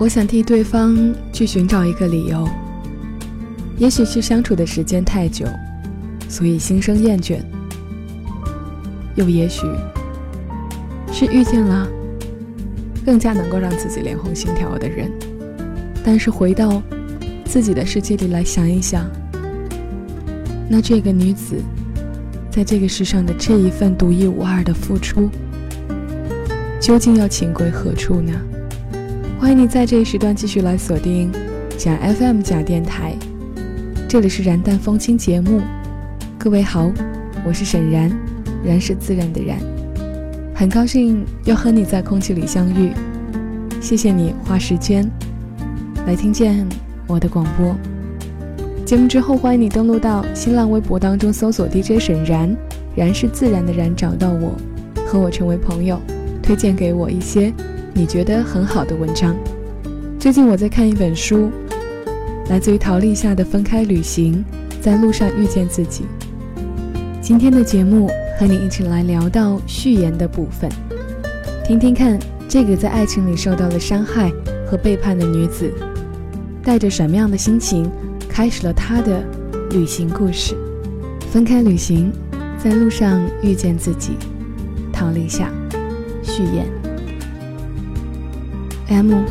我想替对方去寻找一个理由，也许是相处的时间太久，所以心生厌倦；又也许是遇见了更加能够让自己脸红心跳的人。但是回到自己的世界里来想一想，那这个女子在这个世上的这一份独一无二的付出，究竟要情归何处呢？欢迎你在这一时段继续来锁定假 FM 假电台，这里是燃淡风轻节目。各位好，我是沈然，然是自然的然，很高兴又和你在空气里相遇，谢谢你花时间来听见我的广播。节目之后，欢迎你登录到新浪微博当中搜索 DJ 沈然，然是自然的然，找到我，和我成为朋友，推荐给我一些。你觉得很好的文章。最近我在看一本书，来自于陶立夏的《分开旅行，在路上遇见自己》。今天的节目和你一起来聊到序言的部分，听听看这个在爱情里受到了伤害和背叛的女子，带着什么样的心情开始了她的旅行故事。分开旅行，在路上遇见自己。陶立夏，序言。M，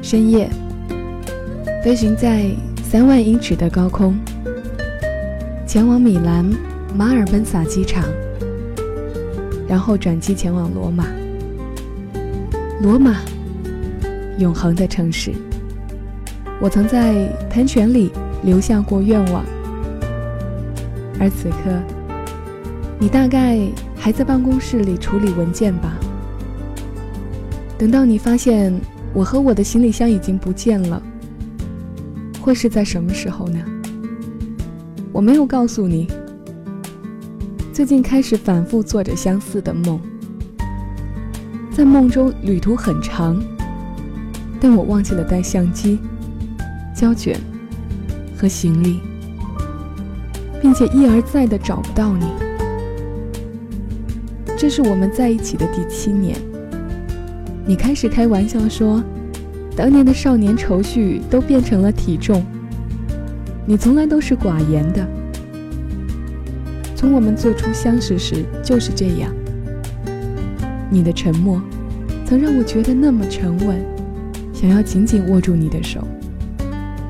深夜，飞行在三万英尺的高空，前往米兰马尔本萨机场，然后转机前往罗马。罗马，永恒的城市。我曾在喷泉里留下过愿望，而此刻，你大概还在办公室里处理文件吧。等到你发现我和我的行李箱已经不见了，会是在什么时候呢？我没有告诉你，最近开始反复做着相似的梦，在梦中旅途很长，但我忘记了带相机、胶卷和行李，并且一而再的找不到你。这是我们在一起的第七年。你开始开玩笑说，当年的少年愁绪都变成了体重。你从来都是寡言的，从我们最初相识时就是这样。你的沉默，曾让我觉得那么沉稳，想要紧紧握住你的手，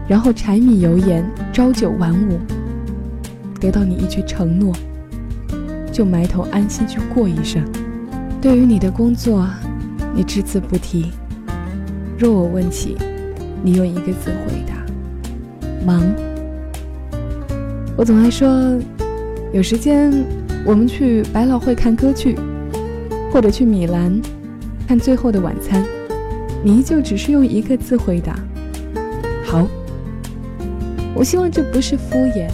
然后柴米油盐朝九晚五，得到你一句承诺，就埋头安心去过一生。对于你的工作。你只字不提。若我问起，你用一个字回答：忙。我总爱说，有时间我们去百老汇看歌剧，或者去米兰看《最后的晚餐》。你依旧只是用一个字回答：好。我希望这不是敷衍，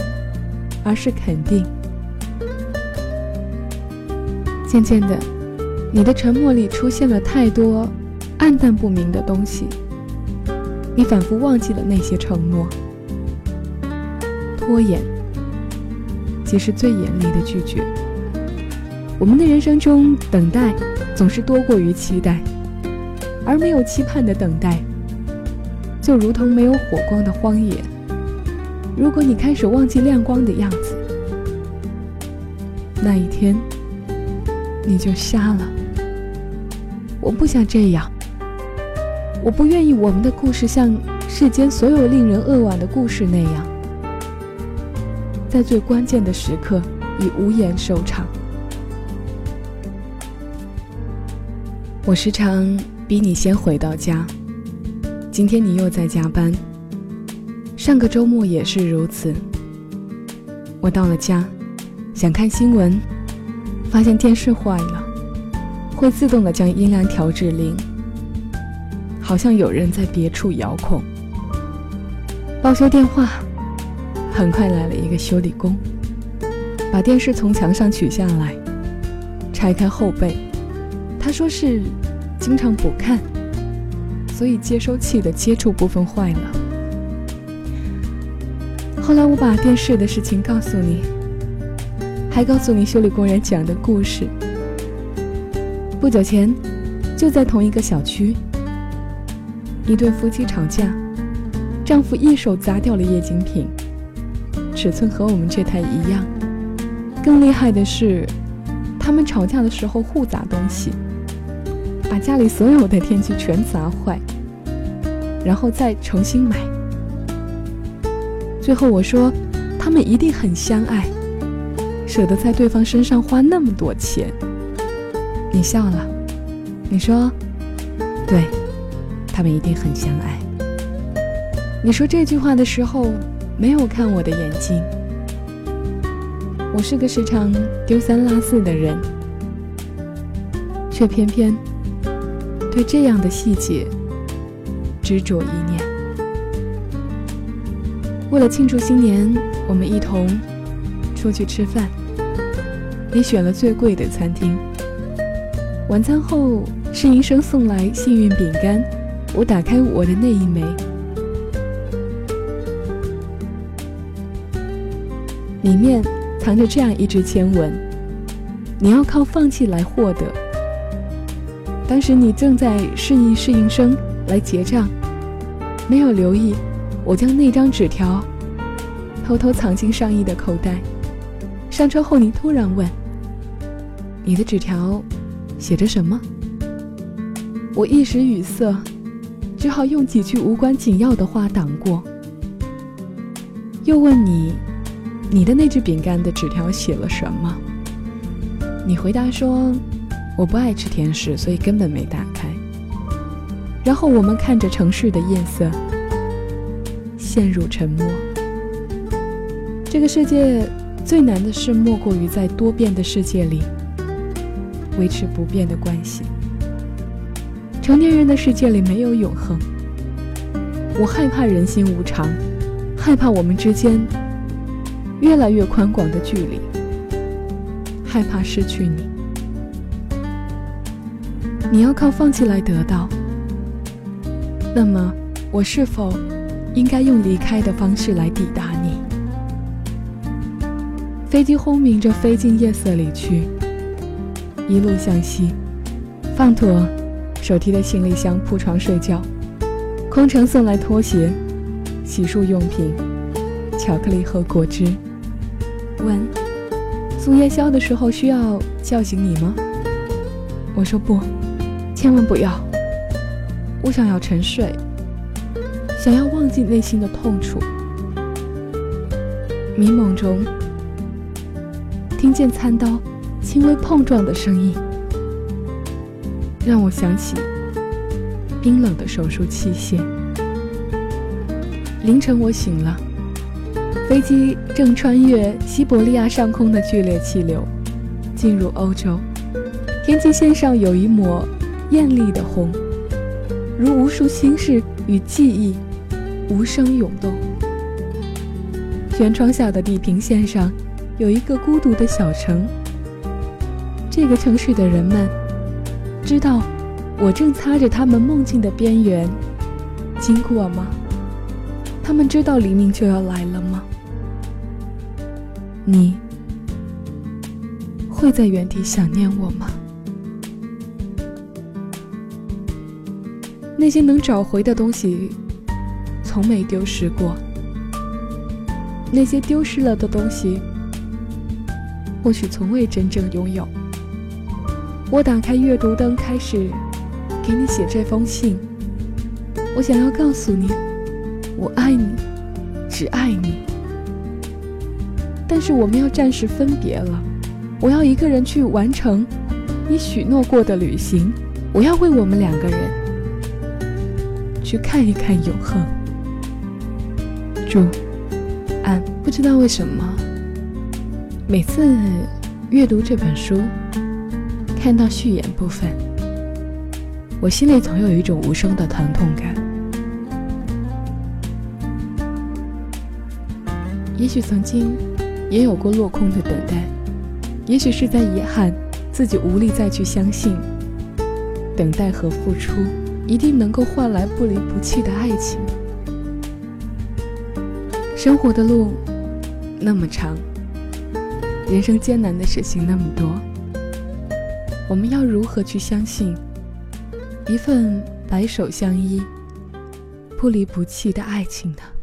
而是肯定。渐渐的。你的沉默里出现了太多暗淡不明的东西，你反复忘记了那些承诺。拖延，即是最严厉的拒绝。我们的人生中，等待总是多过于期待，而没有期盼的等待，就如同没有火光的荒野。如果你开始忘记亮光的样子，那一天你就瞎了。我不想这样，我不愿意我们的故事像世间所有令人扼腕的故事那样，在最关键的时刻以无言收场。我时常比你先回到家，今天你又在加班，上个周末也是如此。我到了家，想看新闻，发现电视坏了。会自动的将音量调至零，好像有人在别处遥控。报修电话，很快来了一个修理工，把电视从墙上取下来，拆开后背。他说是经常不看，所以接收器的接触部分坏了。后来我把电视的事情告诉你，还告诉你修理工人讲的故事。不久前，就在同一个小区，一对夫妻吵架，丈夫一手砸掉了液晶屏，尺寸和我们这台一样。更厉害的是，他们吵架的时候互砸东西，把家里所有的电器全砸坏，然后再重新买。最后我说，他们一定很相爱，舍得在对方身上花那么多钱。你笑了，你说，对。他们一定很相爱。你说这句话的时候，没有看我的眼睛。我是个时常丢三落四的人，却偏偏对这样的细节执着一念。为了庆祝新年，我们一同出去吃饭。你选了最贵的餐厅。晚餐后，侍应生送来幸运饼干。我打开我的那一枚，里面藏着这样一支签文：你要靠放弃来获得。当时你正在示意侍应生来结账，没有留意，我将那张纸条偷偷藏进上衣的口袋。上车后，你突然问：“你的纸条写着什么？”我一时语塞。只好用几句无关紧要的话挡过。又问你，你的那只饼干的纸条写了什么？你回答说，我不爱吃甜食，所以根本没打开。然后我们看着城市的夜色，陷入沉默。这个世界最难的事，莫过于在多变的世界里维持不变的关系。成年人的世界里没有永恒，我害怕人心无常，害怕我们之间越来越宽广的距离，害怕失去你。你要靠放弃来得到，那么我是否应该用离开的方式来抵达你？飞机轰鸣着飞进夜色里去，一路向西，放妥。手提的行李箱，铺床睡觉。空乘送来拖鞋、洗漱用品、巧克力和果汁。问：送夜宵的时候需要叫醒你吗？我说不，千万不要。我想要沉睡，想要忘记内心的痛楚。迷蒙中，听见餐刀轻微碰撞的声音。让我想起冰冷的手术器械。凌晨我醒了，飞机正穿越西伯利亚上空的剧烈气流，进入欧洲。天际线上有一抹艳丽的红，如无数心事与记忆无声涌动。舷窗下的地平线上有一个孤独的小城，这个城市的人们。知道我正擦着他们梦境的边缘经过吗？他们知道黎明就要来了吗？你会在原地想念我吗？那些能找回的东西，从没丢失过；那些丢失了的东西，或许从未真正拥有。我打开阅读灯，开始给你写这封信。我想要告诉你，我爱你，只爱你。但是我们要暂时分别了。我要一个人去完成你许诺过的旅行。我要为我们两个人去看一看永恒。祝安。不知道为什么，每次阅读这本书。看到序言部分，我心里总有一种无声的疼痛感。也许曾经也有过落空的等待，也许是在遗憾自己无力再去相信，等待和付出一定能够换来不离不弃的爱情。生活的路那么长，人生艰难的事情那么多。我们要如何去相信一份白首相依、不离不弃的爱情呢？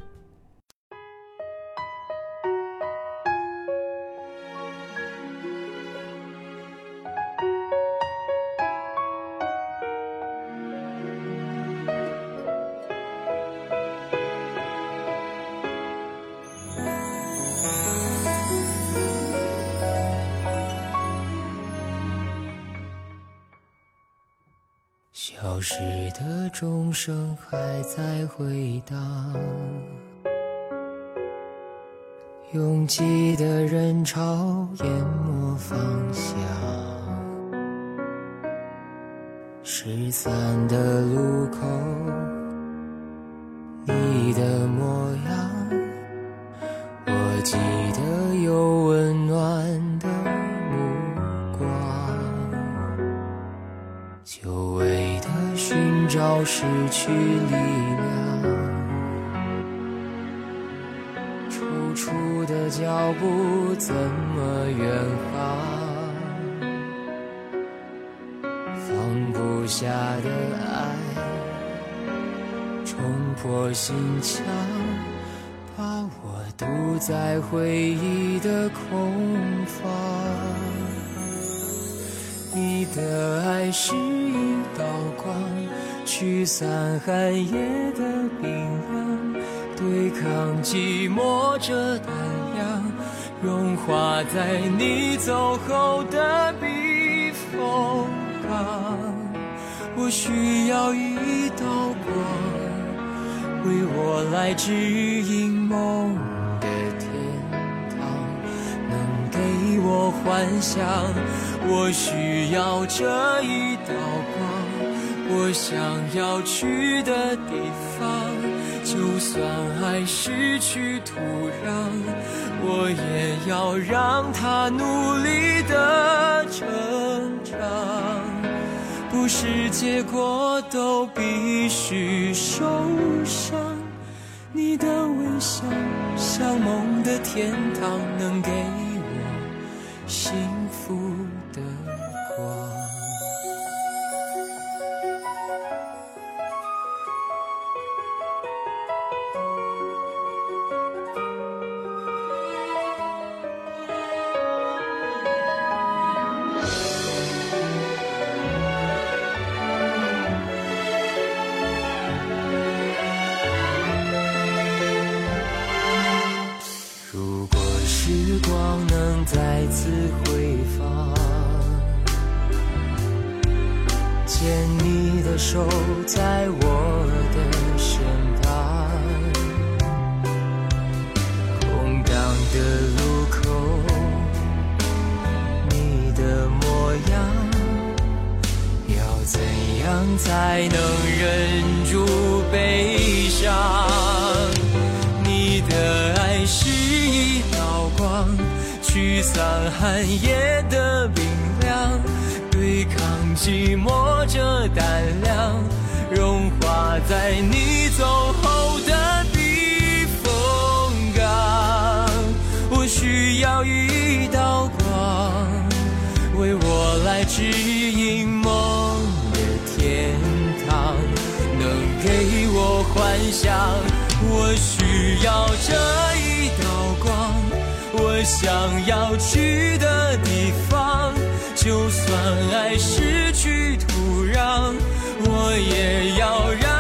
消失的钟声还在回荡，拥挤的人潮淹没方向，失散的路口，你的模样，我记找失去力量，踌躇的脚步怎么远航？放不下的爱，冲破心墙，把我堵在回忆的空房。你的爱是一道光，驱散寒夜的冰凉，对抗寂寞这胆量，融化在你走后的避风港。我需要一道光，为我来指引梦的天堂，能给我幻想。我需要这一道，我想要去的地方，就算爱失去土壤，我也要让它努力的成长。不是结果都必须受伤，你的微笑像梦的天堂，能给你的手，在我的身旁，空荡的路口，你的模样，要怎样才能忍住悲伤？你的爱是一道光，驱散寒夜的，寂寞这胆量，融化在你走后的避风港。我需要一道光，为我来指引梦的天堂，能给我幻想。我需要这一道光，我想要去的地方，就算爱失去土壤我也要让